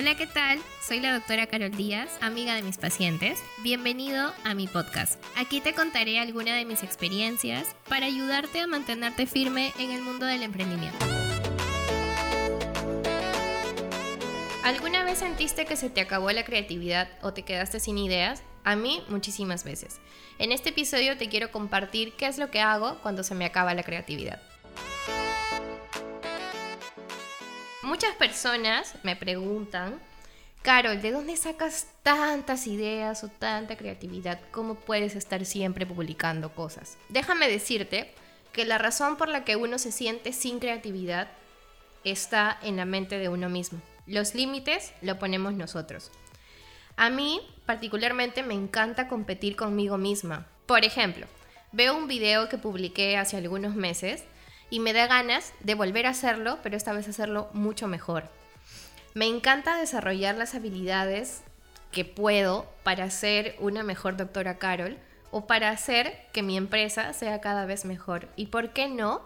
Hola, ¿qué tal? Soy la doctora Carol Díaz, amiga de mis pacientes. Bienvenido a mi podcast. Aquí te contaré algunas de mis experiencias para ayudarte a mantenerte firme en el mundo del emprendimiento. ¿Alguna vez sentiste que se te acabó la creatividad o te quedaste sin ideas? A mí muchísimas veces. En este episodio te quiero compartir qué es lo que hago cuando se me acaba la creatividad. Muchas personas me preguntan, Carol, ¿de dónde sacas tantas ideas o tanta creatividad? ¿Cómo puedes estar siempre publicando cosas? Déjame decirte que la razón por la que uno se siente sin creatividad está en la mente de uno mismo. Los límites lo ponemos nosotros. A mí particularmente me encanta competir conmigo misma. Por ejemplo, veo un video que publiqué hace algunos meses y me da ganas de volver a hacerlo, pero esta vez hacerlo mucho mejor. Me encanta desarrollar las habilidades que puedo para ser una mejor doctora Carol o para hacer que mi empresa sea cada vez mejor y, ¿por qué no?,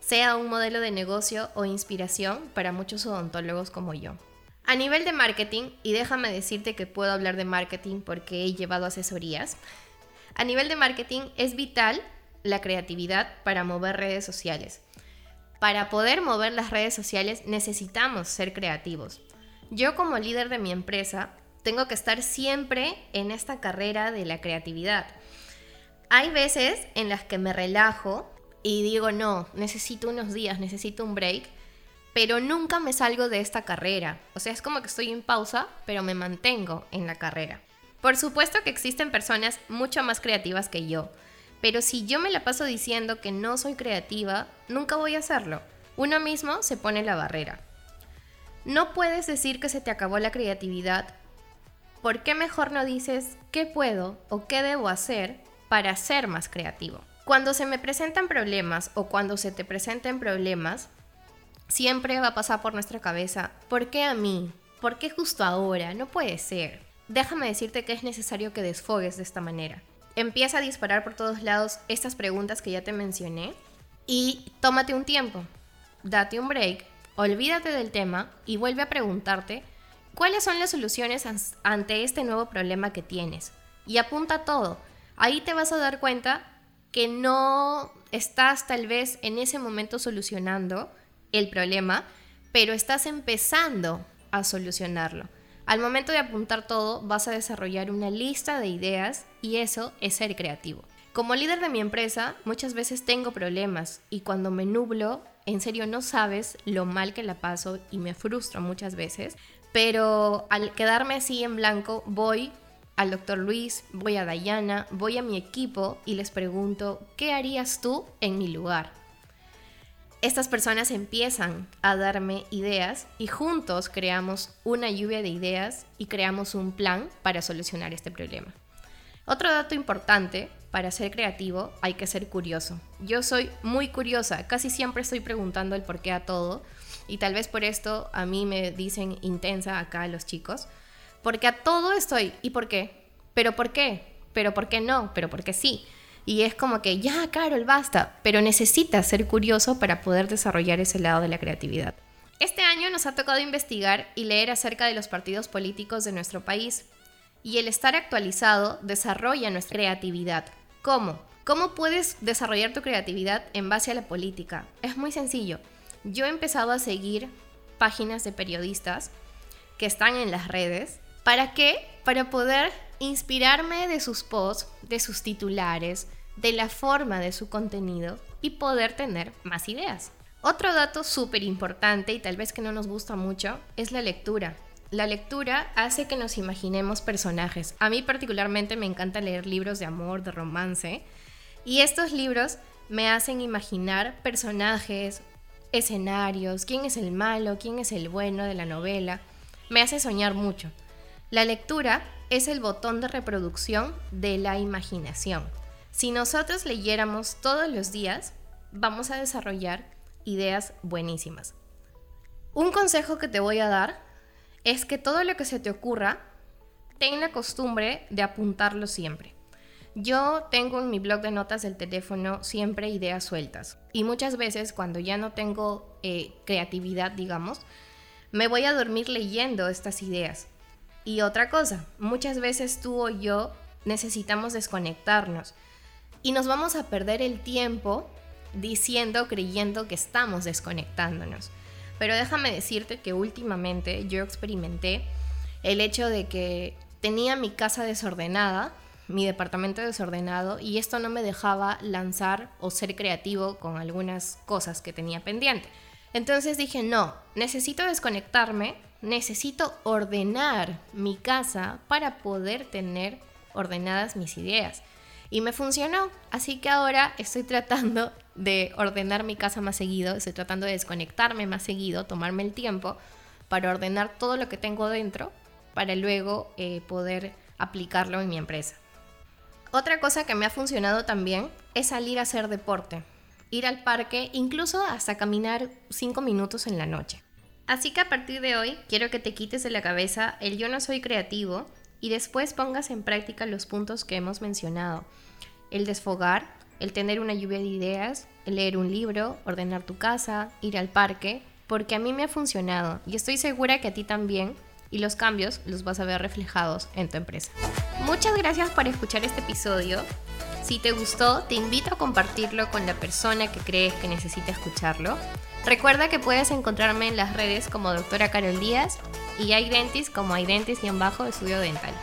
sea un modelo de negocio o inspiración para muchos odontólogos como yo. A nivel de marketing, y déjame decirte que puedo hablar de marketing porque he llevado asesorías, a nivel de marketing es vital la creatividad para mover redes sociales. Para poder mover las redes sociales necesitamos ser creativos. Yo como líder de mi empresa tengo que estar siempre en esta carrera de la creatividad. Hay veces en las que me relajo y digo, no, necesito unos días, necesito un break, pero nunca me salgo de esta carrera. O sea, es como que estoy en pausa, pero me mantengo en la carrera. Por supuesto que existen personas mucho más creativas que yo, pero si yo me la paso diciendo que no soy creativa, nunca voy a hacerlo. Uno mismo se pone la barrera. No puedes decir que se te acabó la creatividad. ¿Por qué mejor no dices qué puedo o qué debo hacer para ser más creativo? Cuando se me presentan problemas o cuando se te presenten problemas, siempre va a pasar por nuestra cabeza, ¿por qué a mí? ¿Por qué justo ahora? No puede ser. Déjame decirte que es necesario que desfogues de esta manera empieza a disparar por todos lados estas preguntas que ya te mencioné y tómate un tiempo, date un break, olvídate del tema y vuelve a preguntarte cuáles son las soluciones ante este nuevo problema que tienes. Y apunta todo. Ahí te vas a dar cuenta que no estás tal vez en ese momento solucionando el problema, pero estás empezando a solucionarlo. Al momento de apuntar todo, vas a desarrollar una lista de ideas y eso es ser creativo. Como líder de mi empresa, muchas veces tengo problemas y cuando me nublo, en serio no sabes lo mal que la paso y me frustro muchas veces, pero al quedarme así en blanco, voy al doctor Luis, voy a Dayana, voy a mi equipo y les pregunto, ¿qué harías tú en mi lugar? Estas personas empiezan a darme ideas y juntos creamos una lluvia de ideas y creamos un plan para solucionar este problema. Otro dato importante, para ser creativo hay que ser curioso. Yo soy muy curiosa, casi siempre estoy preguntando el por qué a todo y tal vez por esto a mí me dicen intensa acá los chicos, porque a todo estoy, ¿y por qué? ¿Pero por qué? ¿Pero por qué no? ¿Pero por qué sí? Y es como que, ya, Carol, basta, pero necesitas ser curioso para poder desarrollar ese lado de la creatividad. Este año nos ha tocado investigar y leer acerca de los partidos políticos de nuestro país. Y el estar actualizado desarrolla nuestra creatividad. ¿Cómo? ¿Cómo puedes desarrollar tu creatividad en base a la política? Es muy sencillo. Yo he empezado a seguir páginas de periodistas que están en las redes. ¿Para qué? Para poder inspirarme de sus posts, de sus titulares, de la forma de su contenido y poder tener más ideas. Otro dato súper importante y tal vez que no nos gusta mucho es la lectura. La lectura hace que nos imaginemos personajes. A mí particularmente me encanta leer libros de amor, de romance. Y estos libros me hacen imaginar personajes, escenarios, quién es el malo, quién es el bueno de la novela. Me hace soñar mucho. La lectura es el botón de reproducción de la imaginación. Si nosotros leyéramos todos los días, vamos a desarrollar ideas buenísimas. Un consejo que te voy a dar es que todo lo que se te ocurra, ten la costumbre de apuntarlo siempre. Yo tengo en mi blog de notas del teléfono siempre ideas sueltas y muchas veces cuando ya no tengo eh, creatividad, digamos, me voy a dormir leyendo estas ideas. Y otra cosa, muchas veces tú o yo necesitamos desconectarnos y nos vamos a perder el tiempo diciendo, creyendo que estamos desconectándonos. Pero déjame decirte que últimamente yo experimenté el hecho de que tenía mi casa desordenada, mi departamento desordenado, y esto no me dejaba lanzar o ser creativo con algunas cosas que tenía pendiente. Entonces dije, no, necesito desconectarme, necesito ordenar mi casa para poder tener ordenadas mis ideas. Y me funcionó, así que ahora estoy tratando de ordenar mi casa más seguido, estoy tratando de desconectarme más seguido, tomarme el tiempo para ordenar todo lo que tengo dentro, para luego eh, poder aplicarlo en mi empresa. Otra cosa que me ha funcionado también es salir a hacer deporte, ir al parque, incluso hasta caminar 5 minutos en la noche. Así que a partir de hoy quiero que te quites de la cabeza el yo no soy creativo y después pongas en práctica los puntos que hemos mencionado. El desfogar, el tener una lluvia de ideas, el leer un libro, ordenar tu casa, ir al parque, porque a mí me ha funcionado y estoy segura que a ti también y los cambios los vas a ver reflejados en tu empresa. Muchas gracias por escuchar este episodio. Si te gustó, te invito a compartirlo con la persona que crees que necesita escucharlo. Recuerda que puedes encontrarme en las redes como doctora Carol Díaz y iDentis como iDentis y en bajo estudio dental.